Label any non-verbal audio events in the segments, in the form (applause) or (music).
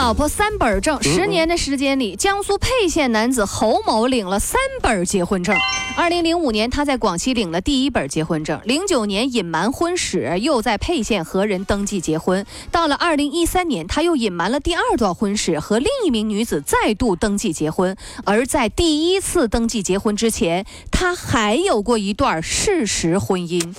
老婆三本证，十年的时间里，江苏沛县男子侯某领了三本结婚证。二零零五年，他在广西领了第一本结婚证；零九年隐瞒婚史，又在沛县和人登记结婚。到了二零一三年，他又隐瞒了第二段婚史，和另一名女子再度登记结婚。而在第一次登记结婚之前，他还有过一段事实婚姻。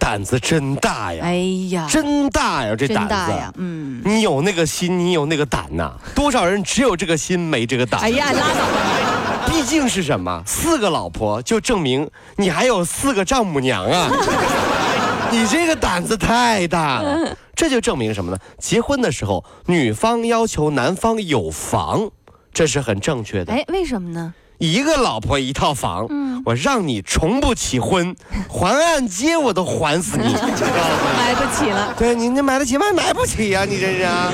胆子真大呀！哎呀，真大呀！这胆子大呀！嗯，你有那个心，你有那个胆呐？多少人只有这个心，没这个胆？哎呀，拉倒！毕竟是什么？四个老婆，就证明你还有四个丈母娘啊！(laughs) 你这个胆子太大了，这就证明什么呢？结婚的时候，女方要求男方有房，这是很正确的。哎，为什么呢？一个老婆一套房，嗯我让你重不起婚，(laughs) 还按揭我都还死你。买不起了。对，你你买得起吗？买不起呀、你这是啊。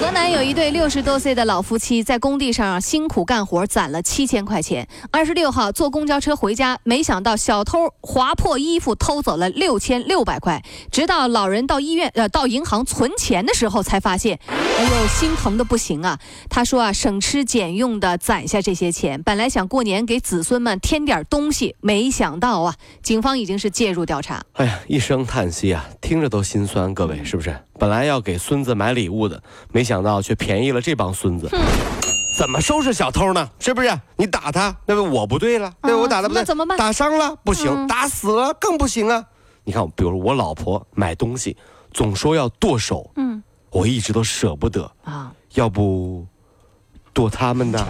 河南有一对六十多岁的老夫妻在工地上辛苦干活，攒了七千块钱。二十六号坐公交车回家，没想到小偷划破衣服偷走了六千六百块。直到老人到医院呃到银行存钱的时候，才发现，哎呦，心疼的不行啊！他说啊，省吃俭用的攒下这些钱，本来想过年给子孙们添点东西，没想到啊，警方已经是介入调查。哎呀，一声叹息啊，听着都心酸。各位是不是？本来要给孙子买礼物的，没想到却便宜了这帮孙子。怎么收拾小偷呢？是不是？你打他，那不我不对了，对吧啊我打他不对，那怎么办打伤了不行，嗯打死了更不行啊！你看，比如我老婆买东西，总说要剁手，嗯我一直都舍不得，啊，要不剁他们呢？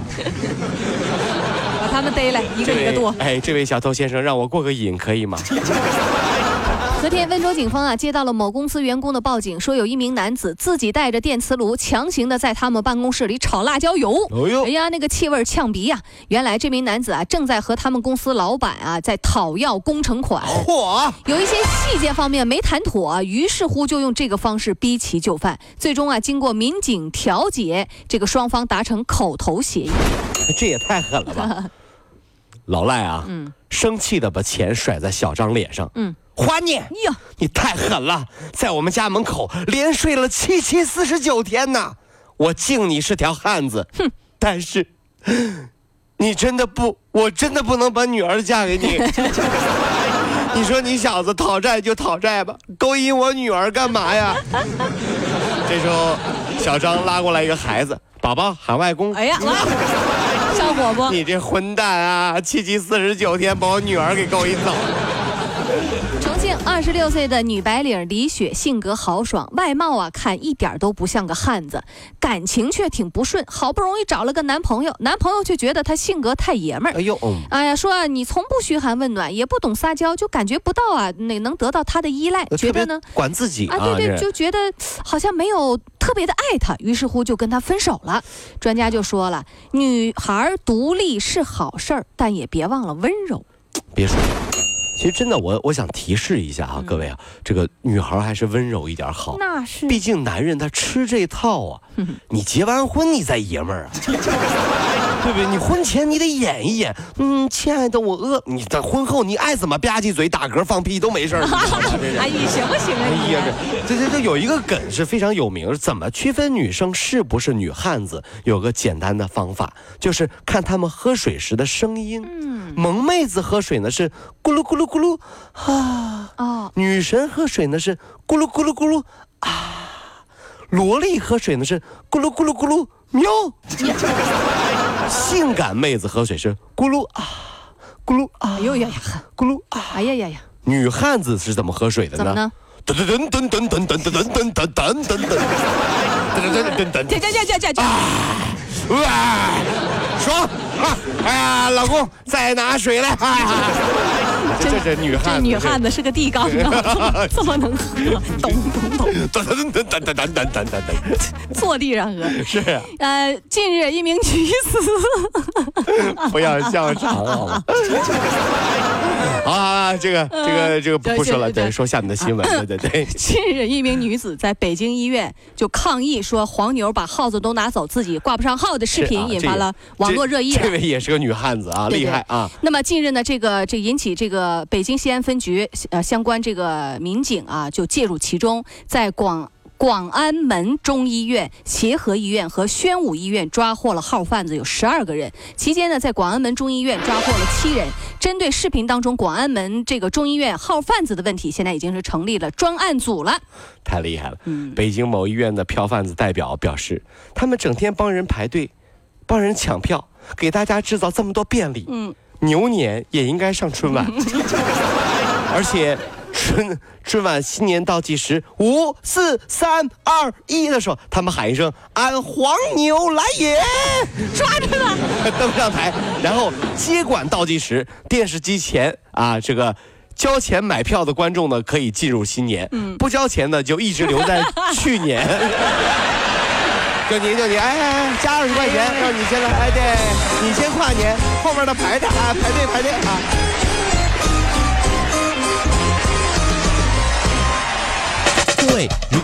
(laughs) 把他们逮来，一个一个剁，哎，这位小偷先生，让我过个瘾可以吗？(laughs) 昨天，温州警方啊接到了某公司员工的报警，说有一名男子自己带着电磁炉，强行的在他们办公室里炒辣椒油。哎呦哎呀，那个气味呛鼻呀、原来这名男子啊正在和他们公司老板啊在讨要工程款。嚯！有一些细节方面没谈妥，于是乎就用这个方式逼其就范。最终啊，经过民警调解，这个双方达成口头协议。这也太狠了吧！(laughs) 老赖啊，嗯生气的把钱甩在小张脸上，嗯，还你！你太狠了，在我们家门口连睡了七七四十九天呢！我敬你是条汉子，哼！但是，你真的不，我真的不能把女儿嫁给你。(laughs) 你说你小子讨债就讨债吧，勾引我女儿干嘛呀？这时候，小张拉过来一个孩子，宝宝喊外公。哎呀？(laughs) 你这混蛋啊！七七四十九天把我女儿给勾引走了。(laughs) 重庆二十六岁的女白领李雪，性格豪爽，外貌啊看一点都不像个汉子，感情却挺不顺。好不容易找了个男朋友，男朋友却觉得她性格太爷们儿。哎呦，嗯，哎呀，说啊，你从不嘘寒问暖，也不懂撒娇，就感觉不到啊，那能得到他的依赖，觉得呢？管自己啊，对对，就觉得好像没有特别的爱他，于是乎就跟他分手了。专家就说了，女孩独立是好事儿，但也别忘了温柔。别说。其实真的，我我想提示一下啊，各位啊，这个女孩还是温柔一点好。那是。毕竟男人他吃这套啊，(laughs) 你结完婚你再爷们儿啊，对不对？你婚前你得演一演，嗯，亲爱的我饿，你在婚后你爱怎么吧唧嘴、打嗝、放屁都没事儿。你知道吗这是 (laughs) 哎呀，行不行啊你？哎呀，这这这有一个梗是非常有名，怎么区分女生是不是女汉子？有个简单的方法，就是看她们喝水时的声音。嗯，萌妹子喝水呢是咕噜咕噜咕噜啊，哦，女神喝水呢是咕噜咕噜咕噜啊，萝莉喝水呢是咕噜咕噜咕噜喵，(laughs) 性感妹子喝水是咕噜啊，咕噜啊哎，呦呀呀，咕噜啊。哎呀呀呀，女汉子是怎么喝水的怎么呢？噔噔噔噔噔噔噔噔噔噔噔噔噔噔噔噔噔这这这这这这，哇，爽啊！哎呀，老公，再拿水来！哎呀，这这是女汉子，这女汉子是个地缸啊，(laughs) 这么能喝，咚咚咚，噔噔噔噔噔噔噔噔噔坐地上喝。是啊，呃，近日一名女子，(laughs) 不要笑场好吗？啊，这个这个这个不不说了，对说下面的新闻，对对对。近日，(laughs) 一名女子在北京医院就抗议说黄牛把耗子都拿走，自己挂不上号的视频引发了网络热议这。位也是个女汉子啊，厉害啊！那么近日呢，这个这引起这个北京西安分局呃相关这个民警啊就介入其中，在广。广安门中医院、协和医院和宣武医院抓获了号贩子，有十二个人。期间呢，在广安门中医院抓获了七人。针对视频当中广安门这个中医院号贩子的问题，现在已经是成立了专案组了。太厉害了。嗯北京某医院的票贩子代表表示，他们整天帮人排队，帮人抢票，给大家制造这么多便利。嗯，牛年也应该上春晚，(laughs) 而且春春晚新年倒计时五四三二一的时候，他们喊一声“俺黄牛来也”，抓住了。登上台，然后接管倒计时，电视机前啊这个。交钱买票的观众呢，可以进入新年；不交钱的就一直留在去年。(laughs) 就你就你，哎哎哎，加二十块钱，让你先来，哎，对你先跨年，后面的排着啊，排队排队啊。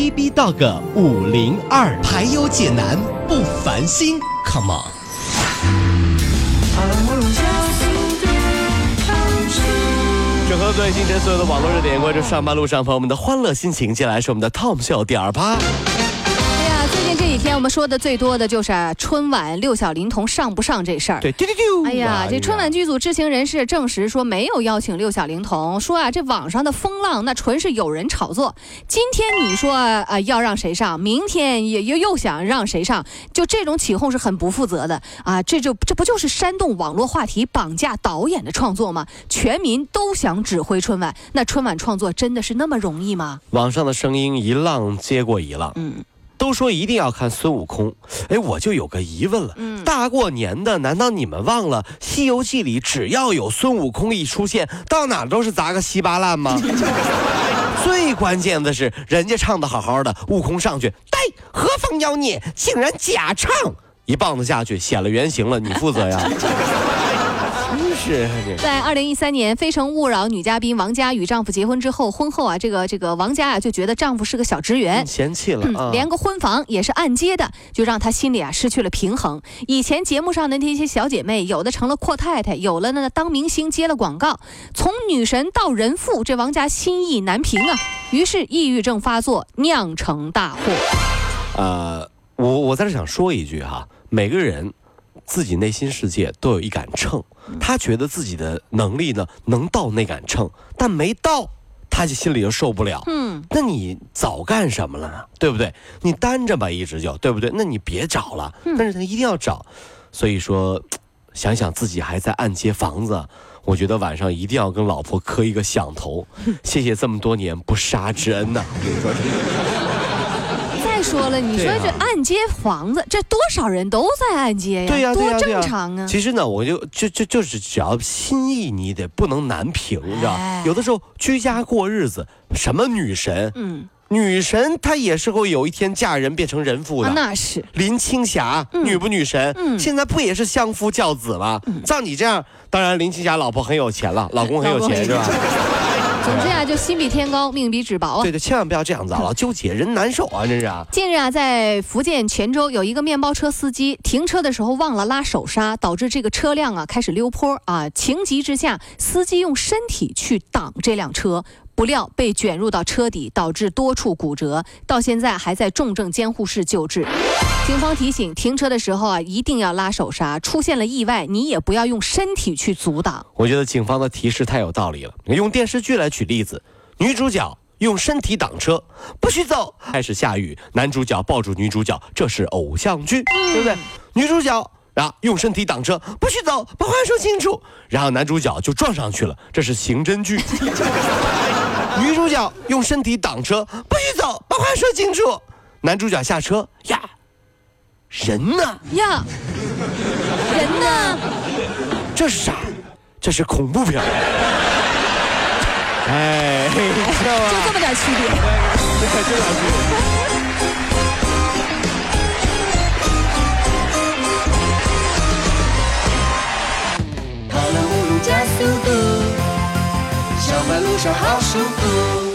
B B Dog 五零二，排忧解难不烦心，Come on。整合最今晨所有的网络热点，关注上班路上朋友们的欢乐心情。接下来是我们的 Tom 秀第二趴。天我们说的最多的就是啊春晚六小龄童上不上这事儿。对，丢丢丢。哎呀，这春晚剧组知情人士证实说没有邀请六小龄童，说啊这网上的风浪那纯是有人炒作。今天你说啊要让谁上，明天也又又想让谁上，就这种起哄是很不负责的啊！这就这不就是煽动网络话题、绑架导演的创作吗？全民都想指挥春晚，那春晚创作真的是那么容易吗？网上的声音一浪接过一浪，嗯，都说一定要看孙悟空，哎，我就有个疑问了，嗯大过年的，难道你们忘了《西游记》里只要有孙悟空一出现，到哪都是砸个稀巴烂吗？(laughs) 最关键的是，人家唱的好好的，悟空上去，呆，何方妖孽，竟然假唱，一棒子下去，显了原形了，你负责呀？(laughs) 真是这。在二零一三年，《非诚勿扰》女嘉宾王佳与丈夫结婚之后，婚后啊，这个这个王佳啊就觉得丈夫是个小职员。嫌弃了啊！嗯连个婚房也是按揭的，就让她心里啊失去了平衡。以前节目上的那些小姐妹，有的成了阔太太，有了呢当明星接了广告，从女神到人妇，这王佳心意难平啊。于是抑郁症发作，酿成大祸。呃，我我在这想说一句哈，每个人自己内心世界都有一杆秤，他觉得自己的能力呢能到那杆秤，但没到，他就心里就受不了。嗯，那你早干什么了呢？对不对？你单着吧，一直就对不对？那你别找了，但是他一定要找。所以说，想想自己还在按揭房子。我觉得晚上一定要跟老婆磕一个响头，谢谢这么多年不杀之恩呐。再说了，你说这按揭房子，这多少人都在按揭呀？对呀、对呀、多正常啊。其实呢，我就就就就是只要心意，你得不能难平，你知道哎？有的时候居家过日子，什么女神，嗯，女神她也是会有一天嫁人变成人妇的。啊，那是。林青霞，女不女神？嗯现在不也是相夫教子吗？照你这样，当然林青霞老婆很有钱了，老公很有钱是吧？总之啊，就心比天高，命比纸薄啊对。对，千万不要这样子啊，老纠结，人难受啊，真是啊。近日啊，在福建泉州有一个面包车司机停车的时候忘了拉手刹，导致这个车辆啊开始溜坡啊。情急之下，司机用身体去挡这辆车，不料被卷入到车底，导致多处骨折，到现在还在重症监护室救治。警方提醒，停车的时候啊，一定要拉手刹，出现了意外，你也不要用身体去阻挡。我觉得警方的提示太有道理了。用电视剧来举例子，女主角用身体挡车，不许走。开始下雨，男主角抱住女主角，这是偶像剧，对不对？女主角。然后用身体挡车，不许走，把话说清楚。然后男主角就撞上去了，这是刑侦剧。女主角用身体挡车，不许走，把话说清楚。男主角下车呀，人呢？呀，人呢？这是啥？这是恐怖片。哎，就？这么点区别。这两句。跑了五路加速度，上班路上好舒服。